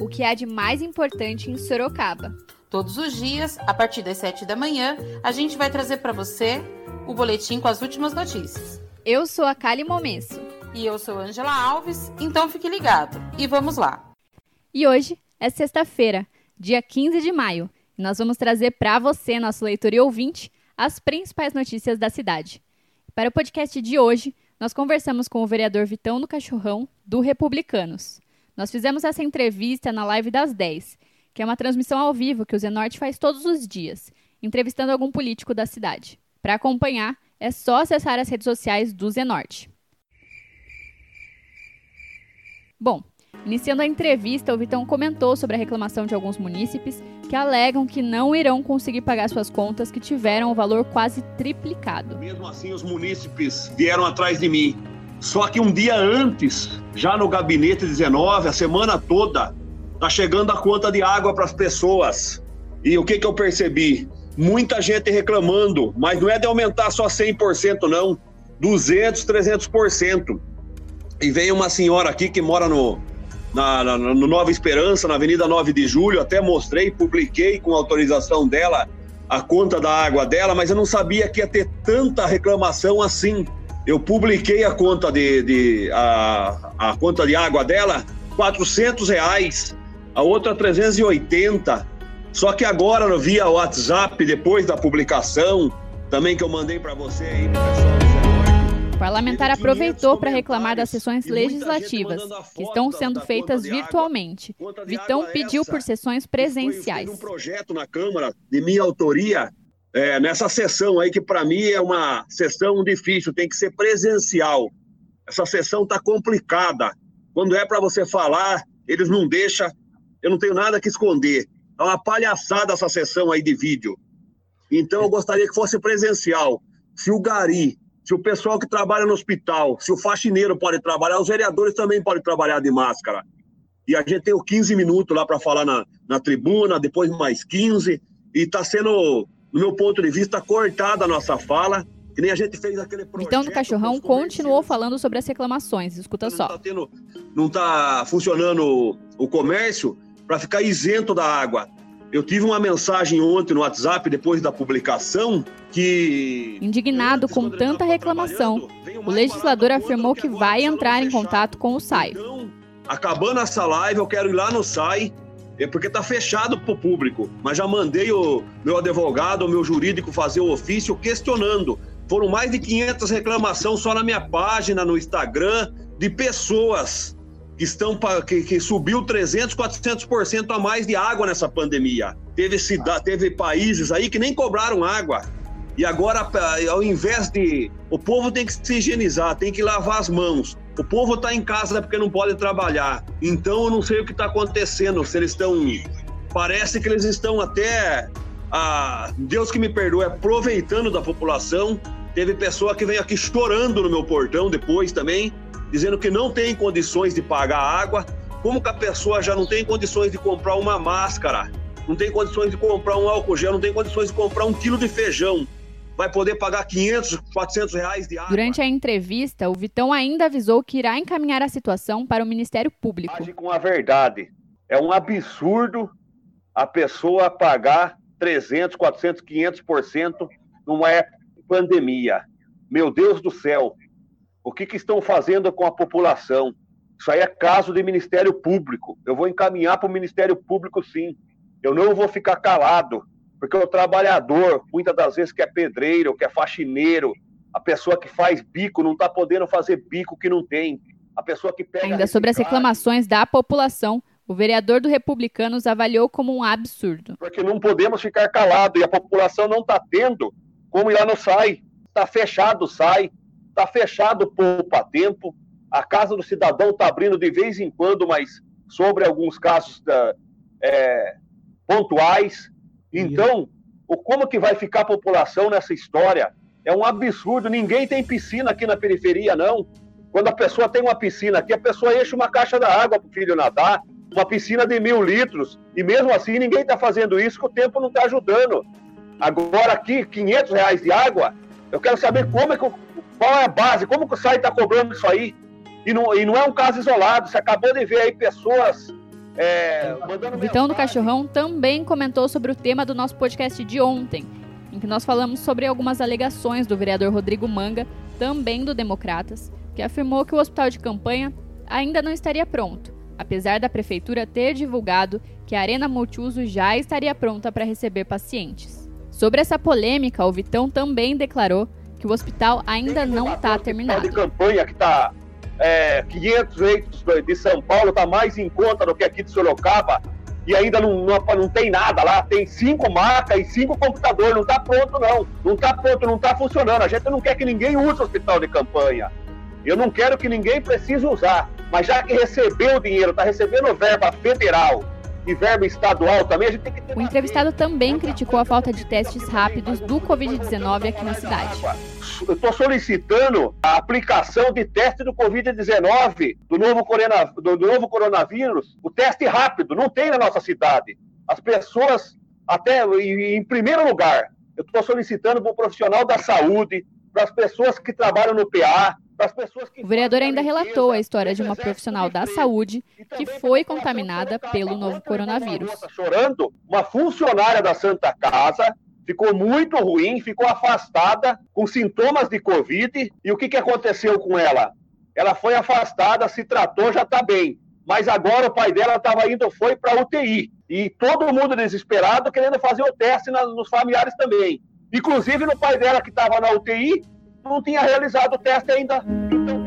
o que há de mais importante em Sorocaba. Todos os dias, a partir das 7 da manhã, a gente vai trazer para você o boletim com as últimas notícias. Eu sou a Kali Momesso. E eu sou Angela Alves, então fique ligado. E vamos lá. E hoje é sexta-feira, dia 15 de maio, e nós vamos trazer para você, nosso leitor e ouvinte, as principais notícias da cidade. Para o podcast de hoje, nós conversamos com o vereador Vitão do Cachorrão, do Republicanos. Nós fizemos essa entrevista na live das 10, que é uma transmissão ao vivo que o Zenorte faz todos os dias, entrevistando algum político da cidade. Para acompanhar, é só acessar as redes sociais do Zenorte. Bom, iniciando a entrevista, o Vitão comentou sobre a reclamação de alguns munícipes que alegam que não irão conseguir pagar suas contas que tiveram o valor quase triplicado. Mesmo assim, os munícipes vieram atrás de mim. Só que um dia antes, já no gabinete 19, a semana toda, tá chegando a conta de água para as pessoas. E o que que eu percebi? muita gente reclamando, mas não é de aumentar só 100%, não. 200, 300%. E vem uma senhora aqui que mora no, na, na, no Nova Esperança, na Avenida 9 de Julho, até mostrei, publiquei com autorização dela a conta da água dela, mas eu não sabia que ia ter tanta reclamação assim. Eu publiquei a conta de, de a, a conta de água dela, 400 reais, a outra 380. Só que agora, via WhatsApp, depois da publicação, também que eu mandei para você aí, o parlamentar aproveitou para reclamar das sessões legislativas, que estão sendo feitas virtualmente. Vitão pediu por sessões presenciais. um projeto na Câmara, de minha autoria, é, nessa sessão aí, que para mim é uma sessão difícil, tem que ser presencial. Essa sessão está complicada. Quando é para você falar, eles não deixam, eu não tenho nada que esconder. É uma palhaçada essa sessão aí de vídeo. Então eu gostaria que fosse presencial. Se o Gari, se o pessoal que trabalha no hospital, se o faxineiro pode trabalhar, os vereadores também podem trabalhar de máscara. E a gente tem o 15 minutos lá para falar na, na tribuna, depois mais 15. E está sendo, no meu ponto de vista, cortada a nossa fala. Que nem a gente fez aquele projeto. Então, do Cachorrão continuou falando sobre as reclamações. Escuta não só. Tá tendo, não está funcionando o comércio para ficar isento da água. Eu tive uma mensagem ontem no WhatsApp, depois da publicação, que. Indignado com tanta reclamação, o legislador afirmou que vai entrar em contato com o SAI. Então, acabando essa live, eu quero ir lá no SAI, porque está fechado para o público. Mas já mandei o meu advogado, o meu jurídico fazer o ofício questionando. Foram mais de 500 reclamações só na minha página, no Instagram, de pessoas que, estão, que, que subiu 300, 400% a mais de água nessa pandemia. Teve, cidade, teve países aí que nem cobraram água. E agora, ao invés de. O povo tem que se higienizar, tem que lavar as mãos. O povo está em casa porque não pode trabalhar. Então eu não sei o que está acontecendo. Se eles estão. Parece que eles estão até. Ah, Deus que me perdoe, aproveitando da população. Teve pessoa que veio aqui chorando no meu portão depois também, dizendo que não tem condições de pagar água, como que a pessoa já não tem condições de comprar uma máscara, não tem condições de comprar um álcool gel, não tem condições de comprar um quilo de feijão, vai poder pagar 500, 400 reais de água. Durante a entrevista, o Vitão ainda avisou que irá encaminhar a situação para o Ministério Público. Age com a verdade. É um absurdo a pessoa pagar 300, 400, 500% numa pandemia. Meu Deus do céu, o que, que estão fazendo com a população? Isso aí é caso de Ministério Público. Eu vou encaminhar para o Ministério Público, sim. Eu não vou ficar calado, porque o trabalhador, muitas das vezes que é pedreiro, que é faxineiro, a pessoa que faz bico não está podendo fazer bico que não tem. A pessoa que pega. Ainda sobre as reclamações da população, o vereador do Republicanos avaliou como um absurdo. Porque não podemos ficar calados e a população não está tendo como ir lá no SAI. Está fechado o SAI, Está fechado o poupa tempo. A casa do cidadão está abrindo de vez em quando, mas sobre alguns casos é, pontuais. Então, o, como que vai ficar a população nessa história? É um absurdo. Ninguém tem piscina aqui na periferia, não. Quando a pessoa tem uma piscina aqui, a pessoa enche uma caixa da água para o filho nadar, uma piscina de mil litros. E mesmo assim, ninguém está fazendo isso, que o tempo não está ajudando. Agora aqui, 500 reais de água, eu quero saber como é que, qual é a base, como que o SAI está cobrando isso aí. E não, e não é um caso isolado, você acabou de ver aí pessoas é, o Vitão do Cachorrão também comentou sobre o tema do nosso podcast de ontem, em que nós falamos sobre algumas alegações do vereador Rodrigo Manga, também do Democratas, que afirmou que o hospital de campanha ainda não estaria pronto, apesar da prefeitura ter divulgado que a arena multiuso já estaria pronta para receber pacientes. Sobre essa polêmica, o Vitão também declarou que o hospital ainda não está terminado. de campanha que está é, 500 leitos de São Paulo está mais em conta do que aqui de Sorocaba e ainda não, não, não tem nada lá. Tem cinco macas e cinco computadores. Não está pronto, não. Não está pronto, não está funcionando. A gente não quer que ninguém use o hospital de campanha. Eu não quero que ninguém precise usar. Mas já que recebeu o dinheiro, está recebendo verba federal e verba estadual também, a gente tem que ter. O entrevistado também criticou a falta de testes rápidos do Covid-19 aqui na cidade eu estou solicitando a aplicação de teste do Covid-19, do novo, corona, do novo coronavírus, o teste rápido, não tem na nossa cidade. As pessoas, até em primeiro lugar, eu estou solicitando para o profissional da saúde, para as pessoas que trabalham no PA, o vereador ainda relatou a história de uma profissional da saúde que foi contaminada pelo novo coronavírus. Chorando, uma funcionária da Santa Casa ficou muito ruim, ficou afastada, com sintomas de Covid. E o que, que aconteceu com ela? Ela foi afastada, se tratou, já está bem. Mas agora o pai dela estava indo, foi para UTI. E todo mundo desesperado querendo fazer o teste nos familiares também. Inclusive no pai dela que estava na UTI, não tinha realizado o teste ainda. Então.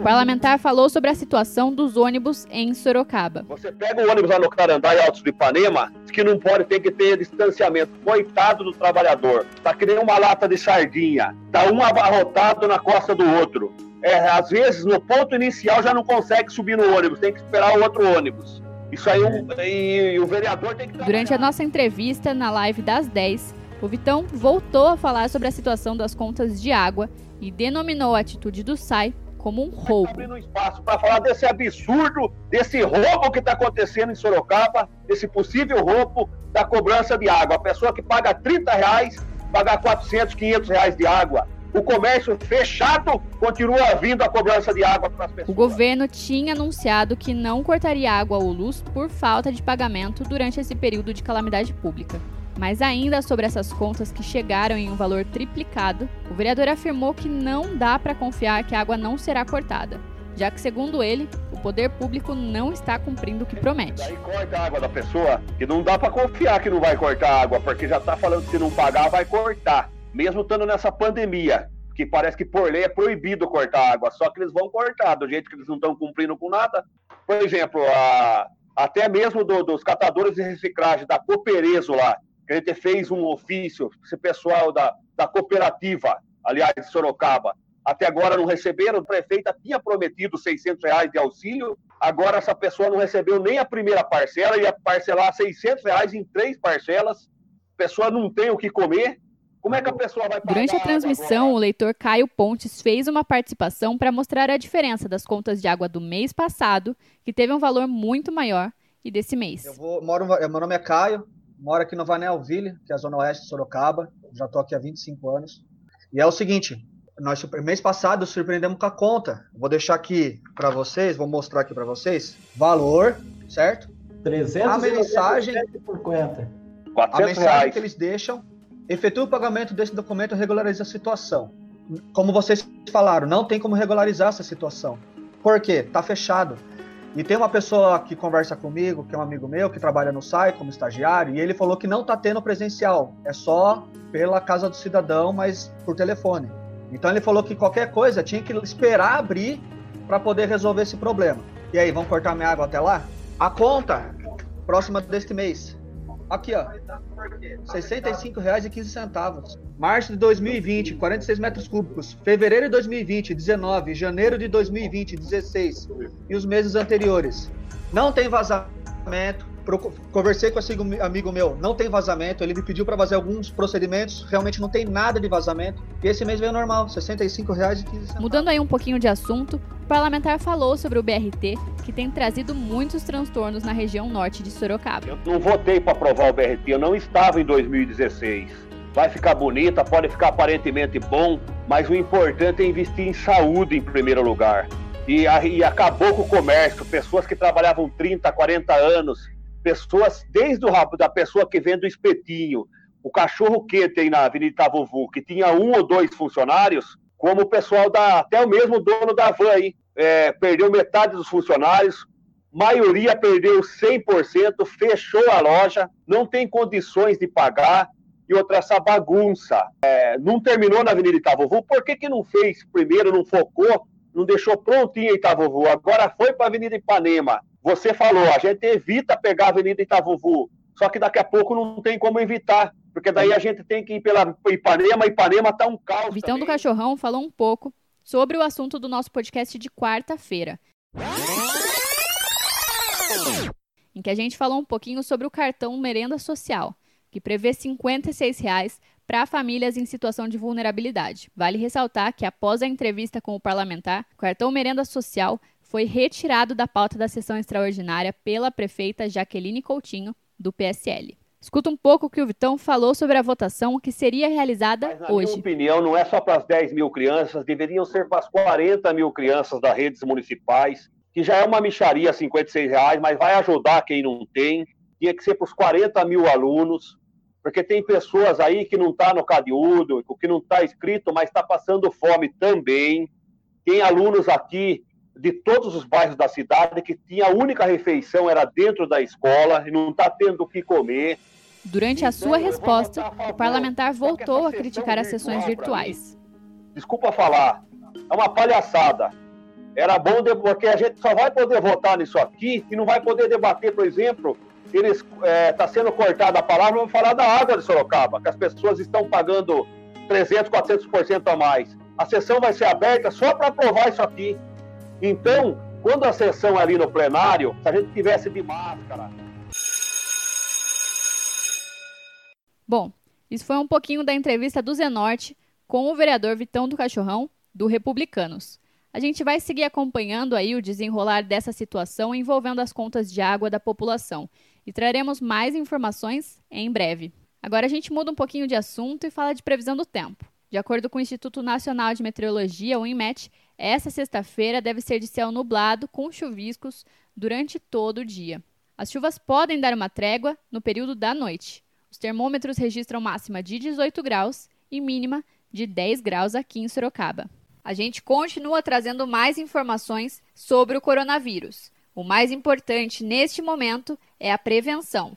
O parlamentar falou sobre a situação dos ônibus em Sorocaba. Você pega o ônibus lá no Carandá e Altos do Ipanema, que não pode ter que ter distanciamento. Coitado do trabalhador. Tá que nem uma lata de sardinha. Tá um abarrotado na costa do outro. É, às vezes, no ponto inicial já não consegue subir no ônibus, tem que esperar o outro ônibus. Isso aí, um, e, e o vereador tem que. Durante a nossa entrevista na live das 10, o Vitão voltou a falar sobre a situação das contas de água e denominou a atitude do SAI como um roubo. Abrindo espaço para falar desse absurdo, desse roubo que está acontecendo em Sorocaba, desse possível roubo da cobrança de água. A pessoa que paga 30 reais, pagar 400, 500 reais de água. O comércio fechado continua vindo a cobrança de água para as pessoas. O governo tinha anunciado que não cortaria água ou luz por falta de pagamento durante esse período de calamidade pública. Mas ainda sobre essas contas que chegaram em um valor triplicado, o vereador afirmou que não dá para confiar que a água não será cortada, já que, segundo ele, o poder público não está cumprindo o que promete. Aí corta a água da pessoa, que não dá para confiar que não vai cortar a água, porque já está falando que se não pagar, vai cortar. Mesmo estando nessa pandemia, que parece que por lei é proibido cortar água, só que eles vão cortar, do jeito que eles não estão cumprindo com nada. Por exemplo, a, até mesmo do, dos catadores de reciclagem da Cooperezo lá, a gente fez um ofício, esse pessoal da, da cooperativa, aliás, de Sorocaba, até agora não receberam, a prefeita tinha prometido 600 reais de auxílio, agora essa pessoa não recebeu nem a primeira parcela, ia parcelar 600 reais em três parcelas, a pessoa não tem o que comer, como é que a pessoa vai pagar? Durante a transmissão, o leitor Caio Pontes fez uma participação para mostrar a diferença das contas de água do mês passado, que teve um valor muito maior, e desse mês. Eu vou, moro, meu nome é Caio, moro aqui no Vanelville, que é a zona oeste de Sorocaba. Já estou aqui há 25 anos. E é o seguinte, nós mês passado surpreendemos com a conta. Vou deixar aqui para vocês, vou mostrar aqui para vocês. Valor, certo? 300 a mensagem A mensagem que eles deixam, efetua o pagamento desse documento e regulariza a situação. Como vocês falaram, não tem como regularizar essa situação. Por quê? Tá fechado. E tem uma pessoa que conversa comigo, que é um amigo meu, que trabalha no SAI como estagiário, e ele falou que não está tendo presencial, é só pela casa do cidadão, mas por telefone. Então ele falou que qualquer coisa tinha que esperar abrir para poder resolver esse problema. E aí, vamos cortar minha água até lá? A conta próxima deste mês. Aqui, ó. R$ 65,15. Março de 2020, 46 metros cúbicos. Fevereiro de 2020, 19. Janeiro de 2020, 16. E os meses anteriores. Não tem vazamento, conversei com esse amigo meu, não tem vazamento, ele me pediu para fazer alguns procedimentos, realmente não tem nada de vazamento. E esse mês veio normal, R$ 65,15. Mudando aí um pouquinho de assunto, o parlamentar falou sobre o BRT, que tem trazido muitos transtornos na região norte de Sorocaba. Eu não votei para aprovar o BRT, eu não estava em 2016. Vai ficar bonita, pode ficar aparentemente bom, mas o importante é investir em saúde em primeiro lugar. E, e acabou com o comércio, pessoas que trabalhavam 30, 40 anos pessoas, desde o rabo da pessoa que vende o espetinho, o cachorro quente aí na Avenida Itavuvu, que tinha um ou dois funcionários, como o pessoal da, até o mesmo dono da van aí, é, perdeu metade dos funcionários, maioria perdeu 100%, fechou a loja, não tem condições de pagar, e outra, essa bagunça. É, não terminou na Avenida Itavuvu, por que, que não fez primeiro, não focou, não deixou prontinho Itavuvu, agora foi para a Avenida Ipanema, você falou, a gente evita pegar a Avenida Itavuvu, só que daqui a pouco não tem como evitar, porque daí a gente tem que ir pela Ipanema, Ipanema tá um caos. Vitão também. do Cachorrão falou um pouco sobre o assunto do nosso podcast de quarta-feira. Em que a gente falou um pouquinho sobre o cartão Merenda Social, que prevê R$ 56 para famílias em situação de vulnerabilidade. Vale ressaltar que após a entrevista com o parlamentar, o cartão Merenda Social foi retirado da pauta da sessão extraordinária pela prefeita Jaqueline Coutinho, do PSL. Escuta um pouco o que o Vitão falou sobre a votação que seria realizada Mas, na hoje. Minha opinião, não é só para as 10 mil crianças, deveriam ser para as 40 mil crianças das redes municipais, que já é uma micharia, 56 reais, mas vai ajudar quem não tem. Tinha que ser para os 40 mil alunos, porque tem pessoas aí que não está no CADIUDO, que não está inscrito, mas está passando fome também. Tem alunos aqui de todos os bairros da cidade que tinha a única refeição era dentro da escola e não está tendo o que comer. Durante a sua resposta, o parlamentar voltou a criticar as sessões virtuais. Desculpa falar, é uma palhaçada. Era bom porque a gente só vai poder votar nisso aqui e não vai poder debater, por exemplo, eles está é, tá sendo cortada a palavra, vamos falar da água de Sorocaba, que as pessoas estão pagando 300, 400% a mais. A sessão vai ser aberta só para aprovar isso aqui. Então, quando a sessão ali no plenário, se a gente tivesse de máscara. Bom, isso foi um pouquinho da entrevista do Zenorte com o vereador Vitão do Cachorrão, do Republicanos. A gente vai seguir acompanhando aí o desenrolar dessa situação envolvendo as contas de água da população e traremos mais informações em breve. Agora a gente muda um pouquinho de assunto e fala de previsão do tempo. De acordo com o Instituto Nacional de Meteorologia, o INMET, essa sexta-feira deve ser de céu nublado com chuviscos durante todo o dia. As chuvas podem dar uma trégua no período da noite. Os termômetros registram máxima de 18 graus e mínima de 10 graus aqui em Sorocaba. A gente continua trazendo mais informações sobre o coronavírus. O mais importante neste momento é a prevenção.